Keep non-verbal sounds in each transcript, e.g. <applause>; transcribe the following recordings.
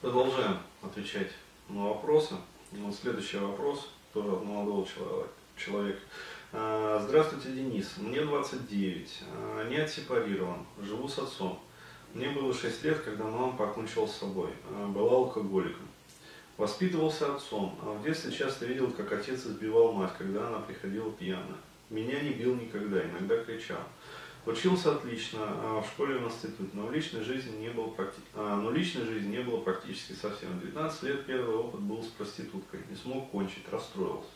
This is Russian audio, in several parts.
Продолжаем отвечать на вопросы. Вот следующий вопрос тоже от молодого человека. А, здравствуйте, Денис. Мне 29. А, не отсепарирован. Живу с отцом. Мне было 6 лет, когда мама покончила с собой. А, была алкоголиком. Воспитывался отцом. В детстве часто видел, как отец избивал мать, когда она приходила пьяная. Меня не бил никогда, иногда кричал. Учился отлично а в школе в институте, но в личной жизни не было, практи... а, но личной жизни не было практически совсем. 19 лет первый опыт был с проституткой. Не смог кончить, расстроился.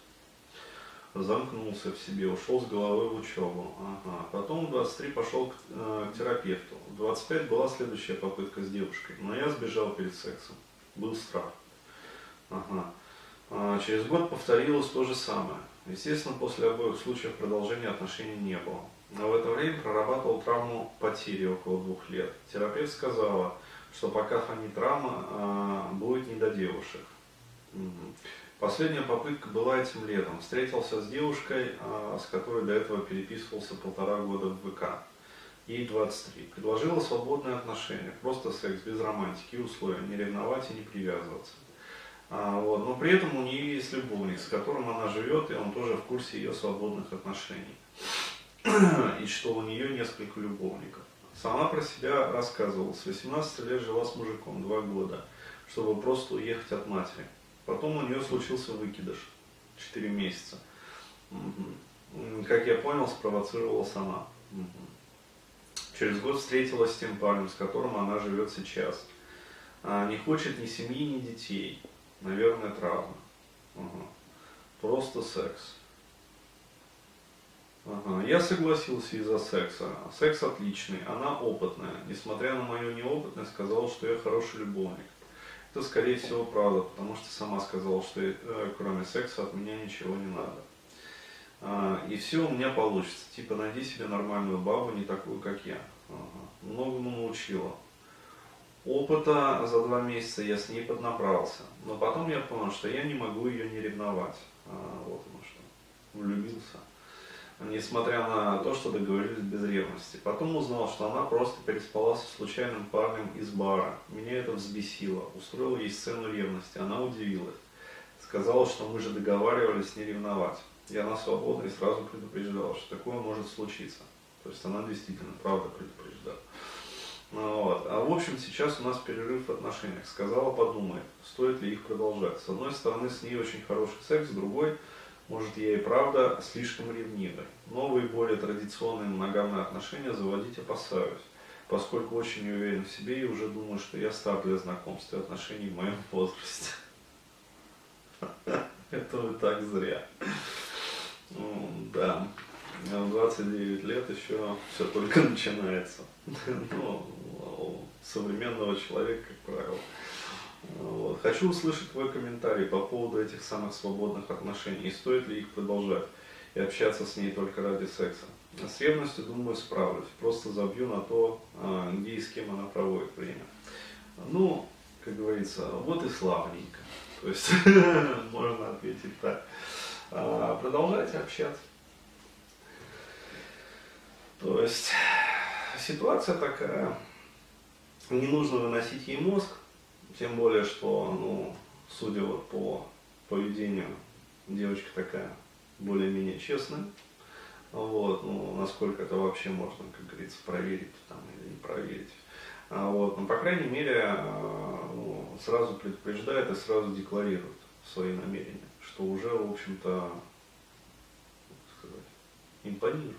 Замкнулся в себе, ушел с головой в учебу. Ага. Потом в 23 пошел к, э, к терапевту. В 25 была следующая попытка с девушкой, но я сбежал перед сексом. Был страх. Ага. А, через год повторилось то же самое. Естественно, после обоих случаев продолжения отношений не было. Но в это время прорабатывал травму потери около двух лет. Терапевт сказала, что пока фонит травма, а, будет не до девушек. Последняя попытка была этим летом. Встретился с девушкой, а, с которой до этого переписывался полтора года в ВК. Ей 23. Предложила свободные отношения, просто секс, без романтики и условия, не ревновать и не привязываться. А, вот. Но при этом у нее есть любовник, с которым она живет, и он тоже в курсе ее свободных отношений. <clears throat> и что у нее несколько любовников. Сама про себя рассказывала. С 18 лет жила с мужиком два года, чтобы просто уехать от матери. Потом у нее случился выкидыш. Четыре месяца. Как я понял, спровоцировала сама. Через год встретилась с тем парнем, с которым она живет сейчас. А, не хочет ни семьи, ни детей. Наверное, травма. Просто секс. Ага. Я согласился из-за секса. Секс отличный, она опытная. Несмотря на мою неопытность, сказала, что я хороший любовник. Это, скорее всего, правда, потому что сама сказала, что э, кроме секса от меня ничего не надо. А, и все у меня получится. Типа, найди себе нормальную бабу, не такую, как я. Ага. Многому научила. Опыта за два месяца я с ней поднабрался. Но потом я понял, что я не могу ее не ревновать. А, вот оно что. Влюбился несмотря на то, что договорились без ревности. Потом узнал, что она просто переспала со случайным парнем из бара. Меня это взбесило. Устроил ей сцену ревности. Она удивилась. Сказала, что мы же договаривались не ревновать. Я на свободу и сразу предупреждал, что такое может случиться. То есть она действительно правда предупреждала. Ну, вот. А в общем, сейчас у нас перерыв в отношениях. Сказала, подумай, стоит ли их продолжать. С одной стороны, с ней очень хороший секс, с другой, может, я и правда слишком ревнивый. Новые, более традиционные моногамные отношения заводить опасаюсь, поскольку очень не уверен в себе и уже думаю, что я стар для знакомств и отношений в моем возрасте. <laughs> Это вы так зря. Да, 29 лет еще все только <laughs> начинается. <laughs> Но у современного человека, как правило, Хочу услышать твой комментарий по поводу этих самых свободных отношений. И стоит ли их продолжать и общаться с ней только ради секса. С ревностью, думаю, справлюсь. Просто забью на то, а, где и с кем она проводит время. Ну, как говорится, вот и славненько. То есть, <laughs> можно ответить так. А, продолжайте общаться. То есть, ситуация такая. Не нужно выносить ей мозг, тем более, что, ну, судя вот по поведению, девочка такая более-менее честная. Вот, ну, насколько это вообще можно, как говорится, проверить там, или не проверить. А вот, ну, по крайней мере, а, ну, сразу предупреждает и сразу декларирует свои намерения, что уже, в общем-то, сказать, импонирует.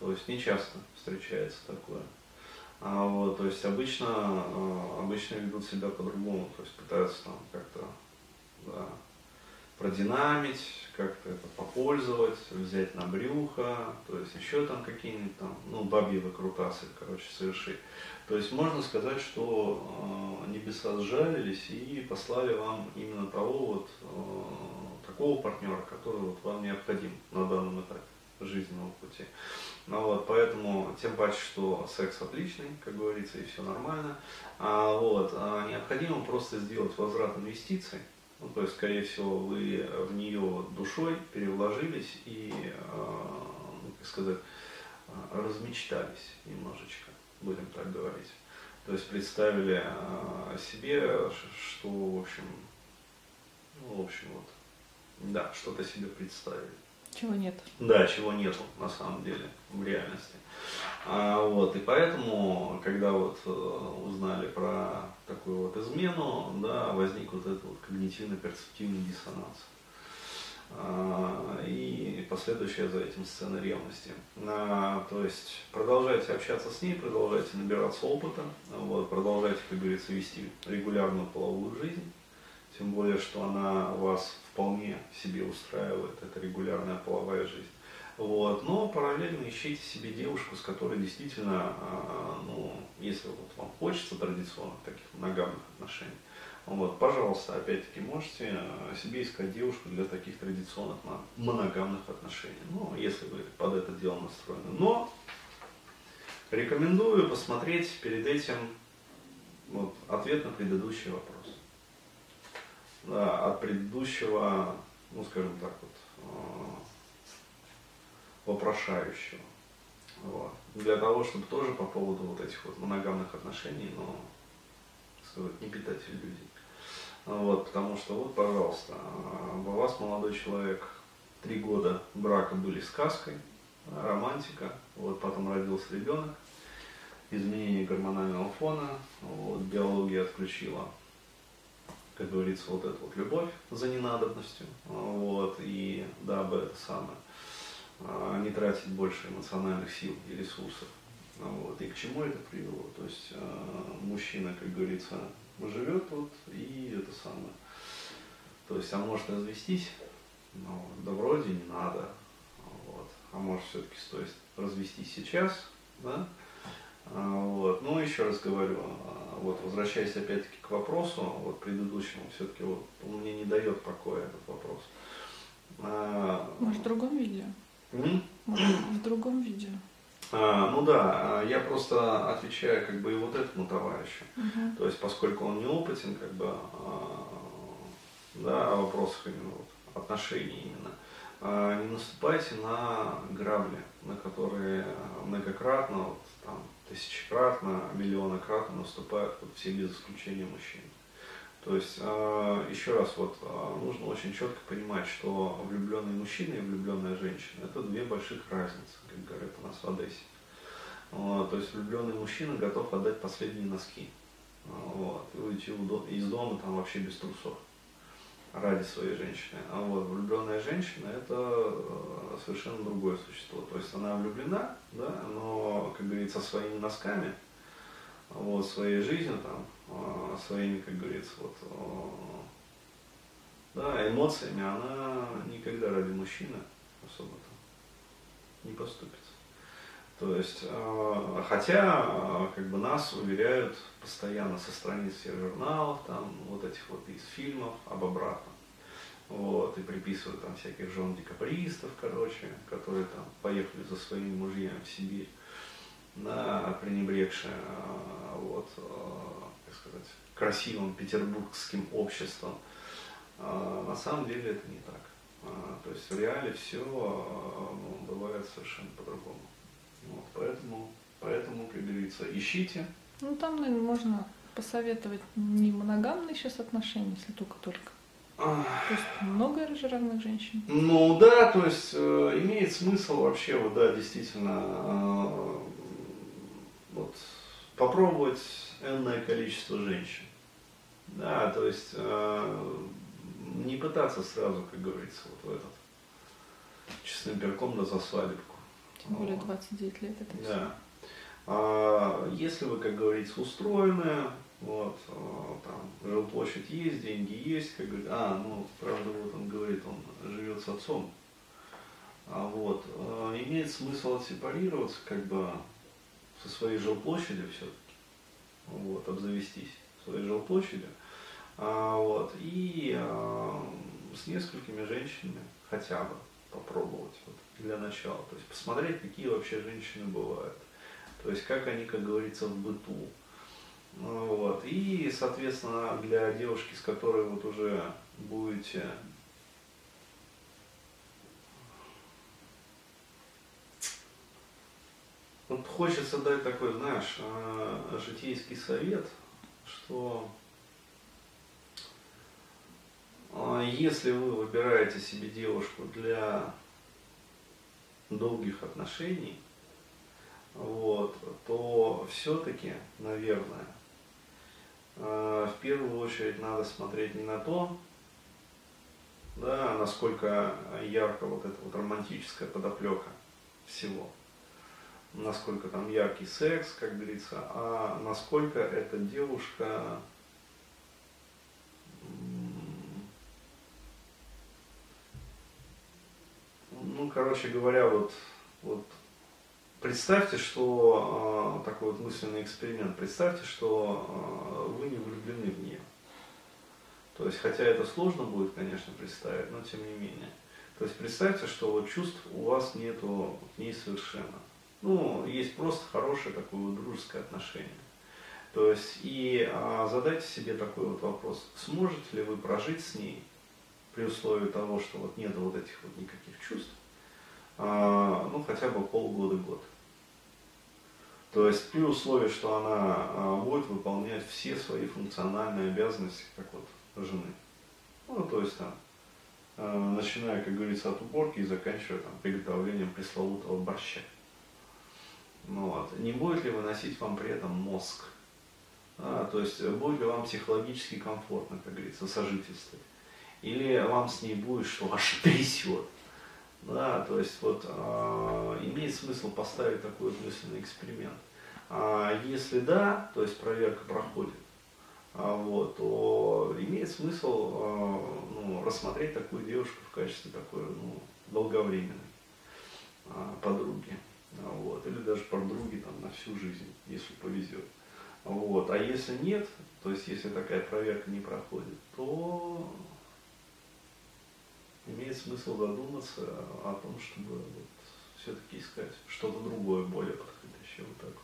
То есть не часто встречается такое. А, вот, то есть обычно, а, обычно ведут себя по-другому, то есть пытаются там как-то да, продинамить, как-то это попользовать, взять на брюхо, то есть еще там какие-нибудь там, ну, бабьи выкрутасы, короче, совершить. То есть можно сказать, что э, небеса сжалились и послали вам именно того вот, э, такого партнера, который вот вам необходим на данном этапе жизненного пути. Ну вот, поэтому, тем паче, что секс отличный, как говорится, и все нормально. А, вот, а необходимо просто сделать возврат инвестиций. Ну, то есть, скорее всего, вы в нее душой перевложились и, а, ну, как сказать, размечтались немножечко, будем так говорить. То есть представили э, себе, что, в общем, ну, в общем, вот, да, что-то себе представили. Чего нет. Да, чего нету на самом деле в реальности. А, вот, и поэтому, когда вот э, узнали про такую вот измену, да, возник вот этот вот когнитивно-перцептивный диссонанс. А, и последующая за этим сцена ревности. А, то есть продолжайте общаться с ней, продолжайте набираться опыта, вот, продолжайте, как говорится, вести регулярную половую жизнь, тем более, что она вас вполне себе устраивает, это регулярная половая жизнь. Вот. Но параллельно ищите себе девушку, с которой действительно, а, ну, если вот вам хочется традиционных таких моногамных отношений, вот, пожалуйста, опять-таки можете а, себе искать девушку для таких традиционных моногамных отношений. Ну, если вы под это дело настроены. Но рекомендую посмотреть перед этим вот, ответ на предыдущий вопрос. От предыдущего, ну скажем так вот, а, вопрошающего. Вот. Для того, чтобы тоже по поводу вот этих вот моногамных отношений, но, сказать, не питать иллюзий. Вот, потому что вот, пожалуйста, у вас молодой человек, три года брака были сказкой, романтика, вот потом родился ребенок, изменение гормонального фона, вот, биология отключила, как говорится, вот эту вот любовь за ненадобностью, вот, и дабы это самое, а, не тратить больше эмоциональных сил и ресурсов. Вот. И к чему это привело? То есть а, мужчина, как говорится, живет вот и это самое. То есть, а может развестись? Ну, да вроде не надо. Вот. А может все-таки стоит развестись сейчас, да? А, вот. Ну, еще раз говорю, вот, возвращаясь опять-таки к вопросу, вот предыдущему, все-таки вот, он мне не дает покоя этот вопрос. Может, в другом видео? в другом видео. А, ну да, а, я просто отвечаю как бы и вот этому товарищу. Угу. То есть, поскольку он неопытен, как бы, а, да, о вопросах именно вот, отношений именно, а, не наступайте на грабли, на которые многократно, вот, там, тысячекратно, миллионократно наступают вот, все без исключения мужчины. То есть, а, еще раз, вот, а, нужно очень четко понимать, что влюбленный мужчина и влюбленная женщина – это две больших разницы, как говорят у нас в Одессе. Вот, то есть, влюбленный мужчина готов отдать последние носки вот, и уйти из дома там вообще без трусов ради своей женщины. А вот влюбленная женщина – это а, совершенно другое существо. То есть, она влюблена, да, но, как говорится, своими носками, вот, своей жизнью там, а, своими, как говорится, вот, а, да, эмоциями, она никогда ради мужчины особо-то не поступится. То есть, а, хотя, как бы нас уверяют постоянно со страниц всех журналов, там, вот этих вот из фильмов об обратном. Вот, и приписывают там всяких жен декабристов, короче, которые там поехали за своими мужьями в Сибирь, да, пренебрегшие, вот, сказать, красивым петербургским обществом. На самом деле это не так. То есть в реале все ну, бывает совершенно по-другому. Вот, поэтому, поэтому, как говорится, ищите. Ну там, наверное, можно посоветовать не моногамные сейчас отношения, если только-только. То есть много разных женщин. Ну да, то есть э, имеет смысл вообще, вот да, действительно, э, вот попробовать энное количество женщин. Да, то есть э, не пытаться сразу, как говорится, вот в этот честным перком да за свадебку. Тем более 29 лет это все. Да. А, если вы, как говорится, устроены, вот, э, там, жилплощадь есть, деньги есть, как говорит, а, ну, правда, вот он говорит, он живет с отцом, а вот, э, имеет смысл отсепарироваться, как бы, со своей жилплощадью все-таки, вот, обзавестись своей жилплощадью, а, вот, и а, с несколькими женщинами хотя бы попробовать вот, для начала, то есть посмотреть, какие вообще женщины бывают, то есть как они, как говорится, в быту, вот, и, соответственно, для девушки, с которой вот уже будете вот хочется дать такой, знаешь, э, житейский совет, что если вы выбираете себе девушку для долгих отношений, вот, то все-таки, наверное, э, в первую очередь надо смотреть не на то, да, насколько ярко вот эта вот романтическая подоплека всего, насколько там яркий секс, как говорится, а насколько эта девушка ну, короче говоря, вот, вот представьте, что э, такой вот мысленный эксперимент, представьте, что э, вы не влюблены в нее. То есть, хотя это сложно будет, конечно, представить, но тем не менее. То есть представьте, что вот чувств у вас нету к ней совершенно. Ну, есть просто хорошее такое вот дружеское отношение. То есть, и а, задайте себе такой вот вопрос, сможете ли вы прожить с ней при условии того, что вот нет вот этих вот никаких чувств, ну, хотя бы полгода-год. То есть при условии, что она а, будет выполнять все свои функциональные обязанности, как вот жены. Ну, то есть там, э, начиная, как говорится, от уборки и заканчивая там, приготовлением пресловутого борща. Ну, вот. Не будет ли выносить вам при этом мозг? А, то есть будет ли вам психологически комфортно, как говорится, сожительствовать? Или вам с ней будет, что аж <laughs> трясет? Да, то есть вот э, имеет смысл поставить такой вот мысленный эксперимент. А если да, то есть проверка проходит, а, вот, то имеет смысл а, ну, рассмотреть такую девушку в качестве такой ну, долговременной а, подруги. Вот, или даже подруги там, на всю жизнь, если повезет. Вот. А если нет, то есть если такая проверка не проходит, то имеет смысл задуматься о том, чтобы вот, все-таки искать что-то другое, более подходящее. Вот так.